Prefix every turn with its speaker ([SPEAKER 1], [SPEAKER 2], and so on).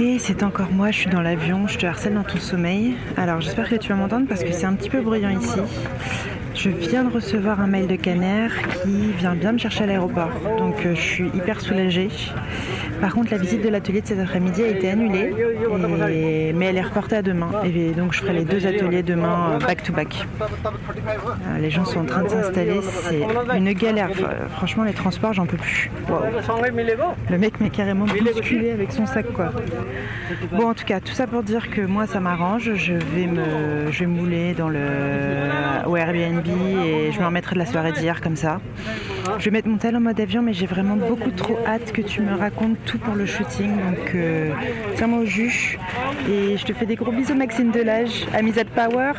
[SPEAKER 1] Et c'est encore moi, je suis dans l'avion, je te harcèle dans ton sommeil. Alors j'espère que tu vas m'entendre parce que c'est un petit peu bruyant ici. Je viens de recevoir un mail de Caner qui vient bien me chercher à l'aéroport. Donc euh, je suis hyper soulagée. Par contre, la visite de l'atelier de cet après-midi a été annulée, et- mais elle est reportée à demain. Et donc je ferai les deux ateliers demain euh, back to back. Euh, Les gens sont en train de s'installer, c'est une galère. Franchement, les transports, j'en peux plus. Le mec m'a carrément bousculé avec son sac quoi. Bon en tout cas tout ça pour dire que moi ça m'arrange, je vais me je vais mouler dans le au Airbnb et je me remettrai de la soirée d'hier comme ça. Je vais mettre mon tel en mode avion mais j'ai vraiment beaucoup trop hâte que tu me racontes tout pour le shooting donc euh, tiens-moi au jus et je te fais des gros bisous Maxime Delage, Amisade Power.